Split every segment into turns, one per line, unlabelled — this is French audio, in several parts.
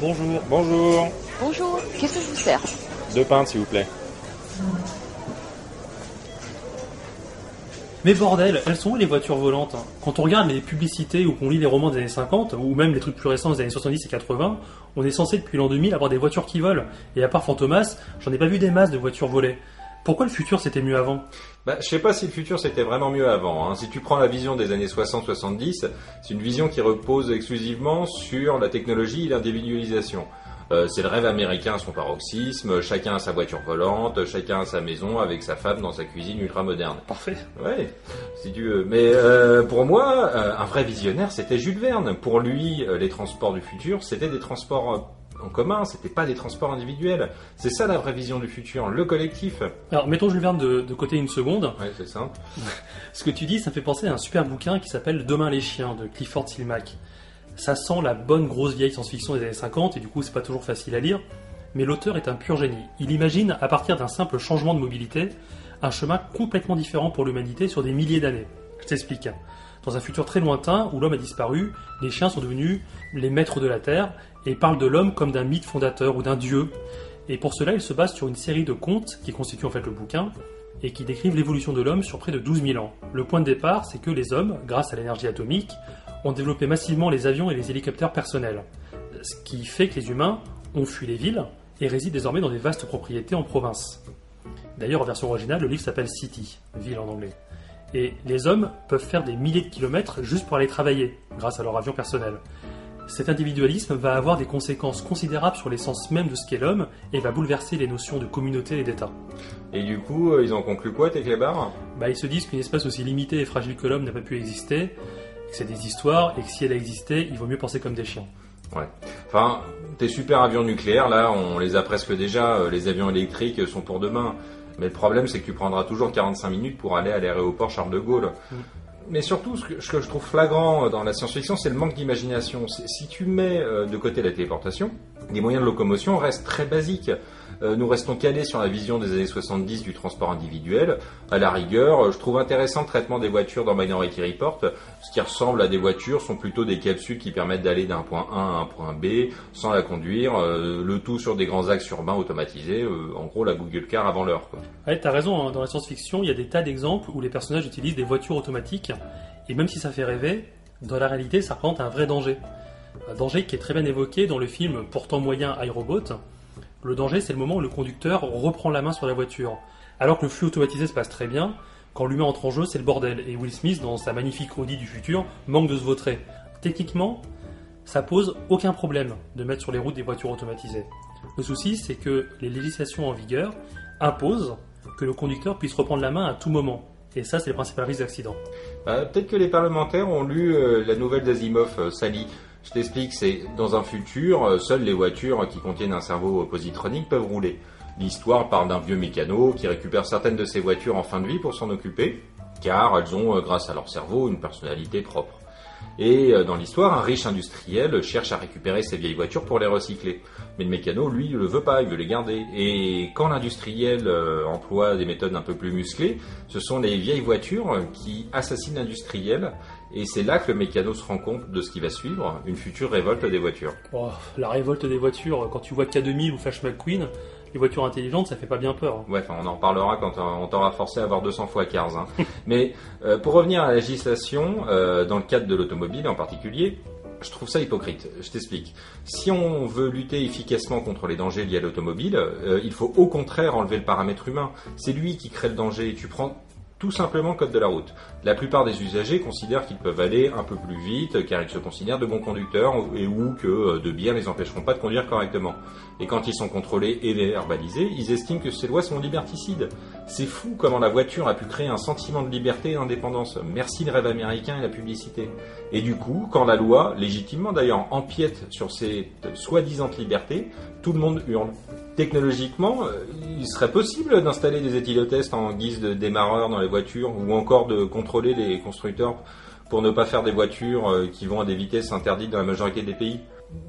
Bonjour. Bonjour.
Bonjour, qu'est-ce que je vous sers
Deux pintes, s'il vous plaît.
Mais bordel, elles sont où les voitures volantes hein Quand on regarde les publicités ou qu'on lit les romans des années 50, ou même les trucs plus récents des années 70 et 80, on est censé depuis l'an 2000 avoir des voitures qui volent. Et à part Fantomas, j'en ai pas vu des masses de voitures volées. Pourquoi le futur c'était mieux avant?
Bah, je sais pas si le futur c'était vraiment mieux avant. hein. Si tu prends la vision des années 60-70, c'est une vision qui repose exclusivement sur la technologie et l'individualisation. Euh, c'est le rêve américain à son paroxysme, chacun a sa voiture volante, chacun a sa maison avec sa femme dans sa cuisine ultra moderne.
Parfait.
Ouais, si tu veux. Mais euh, pour moi, euh, un vrai visionnaire, c'était Jules Verne. Pour lui, les transports du futur, c'était des transports en commun, c'était pas des transports individuels. C'est ça la vraie vision du futur, le collectif.
Alors mettons Jules Verne de, de côté une seconde.
Ouais, c'est ça.
Ce que tu dis, ça me fait penser à un super bouquin qui s'appelle Demain les chiens de Clifford Silmack. Ça sent la bonne grosse vieille science-fiction des années 50 et du coup c'est pas toujours facile à lire. Mais l'auteur est un pur génie. Il imagine, à partir d'un simple changement de mobilité, un chemin complètement différent pour l'humanité sur des milliers d'années. Je t'explique. Dans un futur très lointain où l'homme a disparu, les chiens sont devenus les maîtres de la Terre et parlent de l'homme comme d'un mythe fondateur ou d'un dieu. Et pour cela, il se base sur une série de contes qui constituent en fait le bouquin et qui décrivent l'évolution de l'homme sur près de 12 000 ans. Le point de départ, c'est que les hommes, grâce à l'énergie atomique, ont développé massivement les avions et les hélicoptères personnels. Ce qui fait que les humains ont fui les villes et résident désormais dans des vastes propriétés en province. D'ailleurs, en version originale, le livre s'appelle City, ville en anglais. Et les hommes peuvent faire des milliers de kilomètres juste pour aller travailler, grâce à leur avion personnel. Cet individualisme va avoir des conséquences considérables sur l'essence même de ce qu'est l'homme et va bouleverser les notions de communauté et d'État.
Et du coup, euh, ils ont conclu quoi, tes clébards
Bah, ils se disent qu'une espèce aussi limitée et fragile que l'homme n'a pas pu exister, que c'est des histoires et que si elle a existé, il vaut mieux penser comme des chiens.
Ouais. Enfin, tes super avions nucléaires, là, on les a presque déjà. euh, Les avions électriques sont pour demain. Mais le problème, c'est que tu prendras toujours 45 minutes pour aller à l'aéroport Charles de Gaulle. Mais surtout, ce que, ce que je trouve flagrant dans la science-fiction, c'est le manque d'imagination. Si tu mets euh, de côté la téléportation, les moyens de locomotion restent très basiques. Euh, nous restons calés sur la vision des années 70 du transport individuel. À la rigueur, euh, je trouve intéressant le traitement des voitures dans Minority Report. Ce qui ressemble à des voitures sont plutôt des capsules qui permettent d'aller d'un point A à un point B sans la conduire, euh, le tout sur des grands axes urbains automatisés, en gros la Google Car avant l'heure.
Ouais, t'as raison, hein, dans la science-fiction, il y a des tas d'exemples où les personnages utilisent des voitures automatiques, et même si ça fait rêver, dans la réalité, ça représente un vrai danger. Un danger qui est très bien évoqué dans le film Pourtant moyen iRobot. Le danger, c'est le moment où le conducteur reprend la main sur la voiture. Alors que le flux automatisé se passe très bien, quand l'humain entre en jeu, c'est le bordel, et Will Smith, dans sa magnifique Audi du futur, manque de se vautrer. Techniquement, ça pose aucun problème de mettre sur les routes des voitures automatisées. Le souci, c'est que les législations en vigueur imposent que le conducteur puisse reprendre la main à tout moment. Et ça, c'est le principal risque d'accident.
Euh, Peut-être que les parlementaires ont lu euh, la nouvelle d'Asimov, euh, Sally. Je t'explique, c'est dans un futur, euh, seules les voitures qui contiennent un cerveau positronique peuvent rouler. L'histoire parle d'un vieux mécano qui récupère certaines de ses voitures en fin de vie pour s'en occuper, car elles ont, euh, grâce à leur cerveau, une personnalité propre. Et euh, dans l'histoire, un riche industriel cherche à récupérer ses vieilles voitures pour les recycler. Mais le mécano, lui, ne le veut pas, il veut les garder. Et quand l'industriel euh, emploie des méthodes un peu plus musclées, ce sont les vieilles voitures qui assassinent l'industriel. Et c'est là que le mécano se rend compte de ce qui va suivre, une future révolte des voitures.
Oh, la révolte des voitures, quand tu vois K2000 ou Flash McQueen, les voitures intelligentes, ça fait pas bien peur. hein.
Ouais, enfin, on en reparlera quand euh, on t'aura forcé à avoir 200 fois Cars. hein. Mais euh, pour revenir à la législation, euh, dans le cadre de l'automobile en particulier, je trouve ça hypocrite. Je t'explique. Si on veut lutter efficacement contre les dangers liés à l'automobile, il faut au contraire enlever le paramètre humain. C'est lui qui crée le danger. Tu prends tout simplement le code de la route. La plupart des usagers considèrent qu'ils peuvent aller un peu plus vite car ils se considèrent de bons conducteurs et ou que euh, de biens les empêcheront pas de conduire correctement. Et quand ils sont contrôlés et verbalisés, ils estiment que ces lois sont liberticides. C'est fou comment la voiture a pu créer un sentiment de liberté et d'indépendance. Merci le rêve américain et la publicité. Et du coup, quand la loi, légitimement d'ailleurs, empiète sur ces soi-disant libertés, tout le monde hurle. Technologiquement, euh, il serait possible d'installer des éthylotests en guise de démarreur dans les voitures ou encore de contrôler les constructeurs pour ne pas faire des voitures euh, qui vont à des vitesses interdites dans la majorité des pays?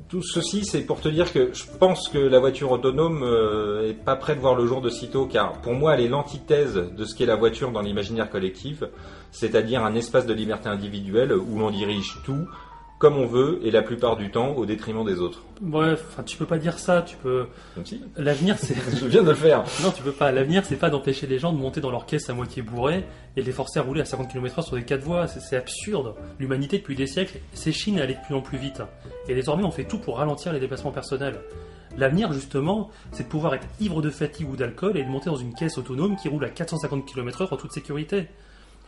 Tout ceci, c'est pour te dire que je pense que la voiture autonome euh, est pas près de voir le jour de sitôt, car pour moi, elle est l'antithèse de ce qu'est la voiture dans l'imaginaire collectif, c'est-à-dire un espace de liberté individuelle où l'on dirige tout, comme on veut et la plupart du temps au détriment des autres.
Bref, enfin, tu peux pas dire ça, tu peux.
Si.
L'avenir, c'est.
Je viens de le faire.
Non, tu peux pas. L'avenir, c'est pas d'empêcher les gens de monter dans leur caisse à moitié bourrée et de les forcer à rouler à 50 km/h sur des quatre voies. C'est absurde. L'humanité, depuis des siècles, s'échine à aller de plus en plus vite. Et désormais, on fait tout pour ralentir les déplacements personnels. L'avenir, justement, c'est de pouvoir être ivre de fatigue ou d'alcool et de monter dans une caisse autonome qui roule à 450 km/h en toute sécurité.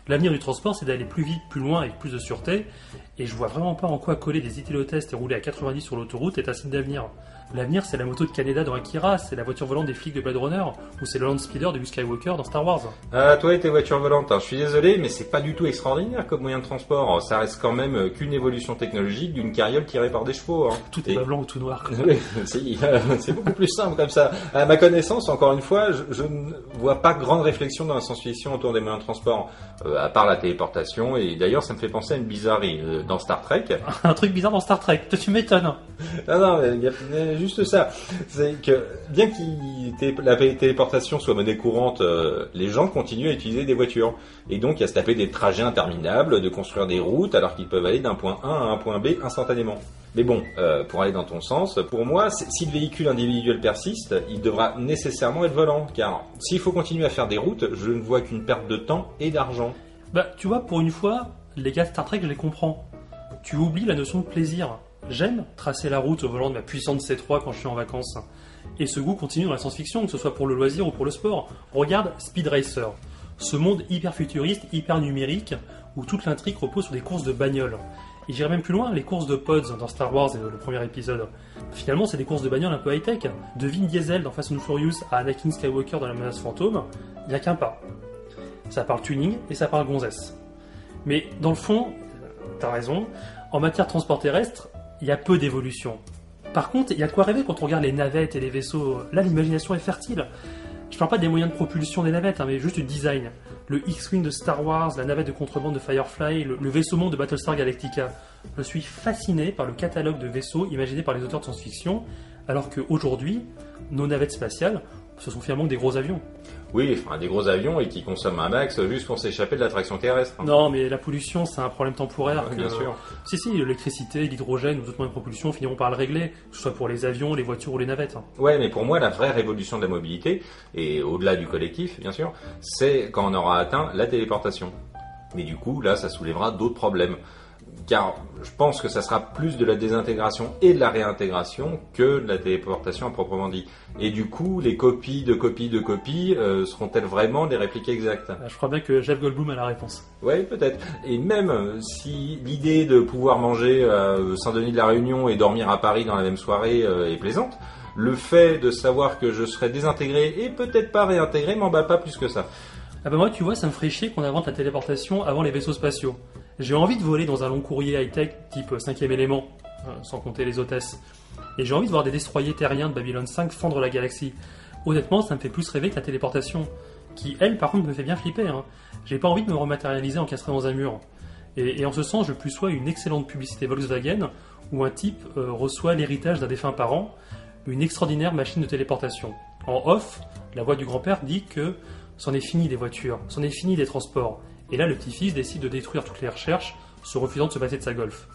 L'avenir du transport, c'est d'aller plus vite, plus loin, avec plus de sûreté. Et je vois vraiment pas en quoi coller des tests et rouler à 90 sur l'autoroute est un signe d'avenir. L'avenir, c'est la moto de Canada dans Akira, c'est la voiture volante des flics de Blade Runner, ou c'est le Land Speeder de Luke Skywalker dans Star Wars.
Ah, toi et tes voitures volantes, hein, je suis désolé, mais c'est pas du tout extraordinaire comme moyen de transport. Ça reste quand même euh, qu'une évolution technologique d'une carriole tirée par des chevaux. hein.
Tout est pas blanc ou tout noir.
euh, c'est beaucoup plus simple comme ça. À ma connaissance, encore une fois, je, je ne vois pas grande réflexion dans la science-fiction autour des moyens de transport, euh, à part la téléportation. Et d'ailleurs, ça me fait penser à une bizarrerie euh, dans Star Trek.
un truc bizarre dans Star Trek, toi tu m'étonnes.
Non, non, mais il y a juste ça. C'est que bien que la téléportation soit monnaie courante, euh, les gens continuent à utiliser des voitures. Et donc, à se taper des trajets interminables, de construire des routes, alors qu'ils peuvent aller d'un point A à un point B instantanément. Mais bon, euh, pour aller dans ton sens, pour moi, si le véhicule individuel persiste, il devra nécessairement être volant. Car s'il faut continuer à faire des routes, je ne vois qu'une perte de temps et d'argent.
Bah, tu vois, pour une fois, les gars de Star Trek, je les comprends. Tu oublies la notion de plaisir. J'aime tracer la route au volant de ma puissante C3 quand je suis en vacances. Et ce goût continue dans la science-fiction, que ce soit pour le loisir ou pour le sport. Regarde Speed Racer. Ce monde hyper futuriste, hyper numérique, où toute l'intrigue repose sur des courses de bagnoles. Et j'irai même plus loin, les courses de Pods dans Star Wars, euh, le premier épisode. Finalement, c'est des courses de bagnoles un peu high-tech. De Vin Diesel dans Fast and Furious à Anakin Skywalker dans La menace fantôme, il n'y a qu'un pas. Ça parle tuning et ça parle gonzesse. Mais dans le fond, t'as raison, en matière de transport terrestre, il y a peu d'évolution. Par contre, il y a de quoi rêver quand on regarde les navettes et les vaisseaux. Là, l'imagination est fertile. Je parle pas des moyens de propulsion des navettes, hein, mais juste du design. Le X-Wing de Star Wars, la navette de contrebande de Firefly, le, le vaisseau monde de Battlestar Galactica. Je suis fasciné par le catalogue de vaisseaux imaginés par les auteurs de science-fiction, alors qu'aujourd'hui, nos navettes spatiales, ce sont finalement des gros avions.
Oui, enfin, des gros avions et qui consomment un max juste pour s'échapper de l'attraction terrestre. hein.
Non, mais la pollution, c'est un problème temporaire.
Ouais,
que-
bien sûr.
Si, si, l'électricité, l'hydrogène ou d'autres moyens de propulsion finiront par le régler, que ce soit pour les avions, les voitures ou les navettes. hein.
Ouais, mais pour moi, la vraie révolution de la mobilité, et au-delà du collectif, bien sûr, c'est quand on aura atteint la téléportation. Mais du coup, là, ça soulèvera d'autres problèmes. Car je pense que ça sera plus de la désintégration et de la réintégration que de la téléportation à proprement dit. Et du coup, les copies de copies de copies euh, seront-elles vraiment des répliques exactes?
Euh, Je crois bien que Jeff Goldblum a la réponse.
Ouais, peut-être. Et même si l'idée de pouvoir manger à Saint-Denis de la Réunion et dormir à Paris dans la même soirée euh, est plaisante, le fait de savoir que je serai désintégré et peut-être pas réintégré m'emballe pas plus que ça.
Ah bah moi, tu vois, ça me ferait chier qu'on invente la téléportation avant les vaisseaux spatiaux. J'ai envie de voler dans un long courrier high-tech type 5 élément, euh, sans compter les hôtesses. Et j'ai envie de voir des destroyers terriens de Babylon 5 fendre la galaxie. Honnêtement, ça me fait plus rêver que la téléportation, qui, elle, par contre, me fait bien flipper. Hein. J'ai pas envie de me rematérialiser encastré dans un mur. Et, et en ce sens, je plus sois une excellente publicité Volkswagen, où un type euh, reçoit l'héritage d'un défunt parent, une extraordinaire machine de téléportation. En off, la voix du grand-père dit que c'en est fini des voitures, c'en est fini des transports. Et là, le petit-fils décide de détruire toutes les recherches, se refusant de se passer de sa golf.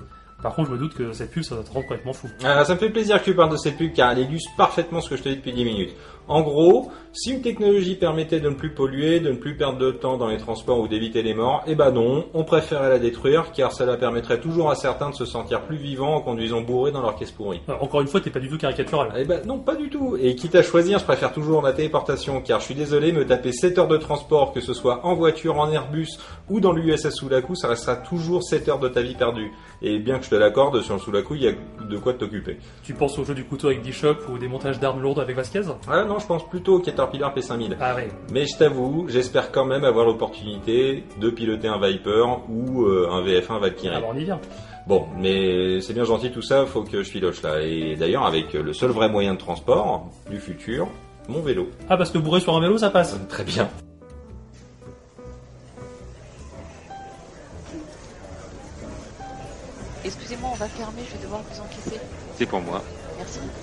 Par contre, je me doute que cette pub, ça va te rendre complètement fou.
Ah, ça me fait plaisir que tu parles de cette pub car elle illustre parfaitement ce que je te dis depuis 10 minutes. En gros, si une technologie permettait de ne plus polluer, de ne plus perdre de temps dans les transports ou d'éviter les morts, eh ben non, on préférait la détruire car cela permettrait toujours à certains de se sentir plus vivants en conduisant bourrés dans leur caisse pourrie.
Encore une fois, t'es pas du tout caricatural.
Eh ben non, pas du tout. Et quitte à choisir, je préfère toujours la téléportation, car je suis désolé, me taper 7 heures de transport, que ce soit en voiture, en Airbus ou dans l'USS Sulaku, ça restera toujours 7 heures de ta vie perdue. Et bien que je te l'accorde, sur le Sulaku, il y a de quoi t'occuper.
Tu penses au jeu du couteau avec Bishop ou des montages d'armes lourdes avec Vasquez?
Ah non, je pense plutôt au Caterpillar P5000.
Ah ouais.
Mais je t'avoue, j'espère quand même avoir l'opportunité de piloter un Viper ou euh, un VF1 Valkyrie.
Alors on y vient.
Bon, mais c'est bien gentil tout ça, faut que je filoche là. Et d'ailleurs, avec le seul vrai moyen de transport du futur, mon vélo.
Ah, parce que bourré sur un vélo, ça passe.
Très bien.
Excusez-moi, on va fermer, je vais devoir vous encaisser.
C'est pour moi.
Merci.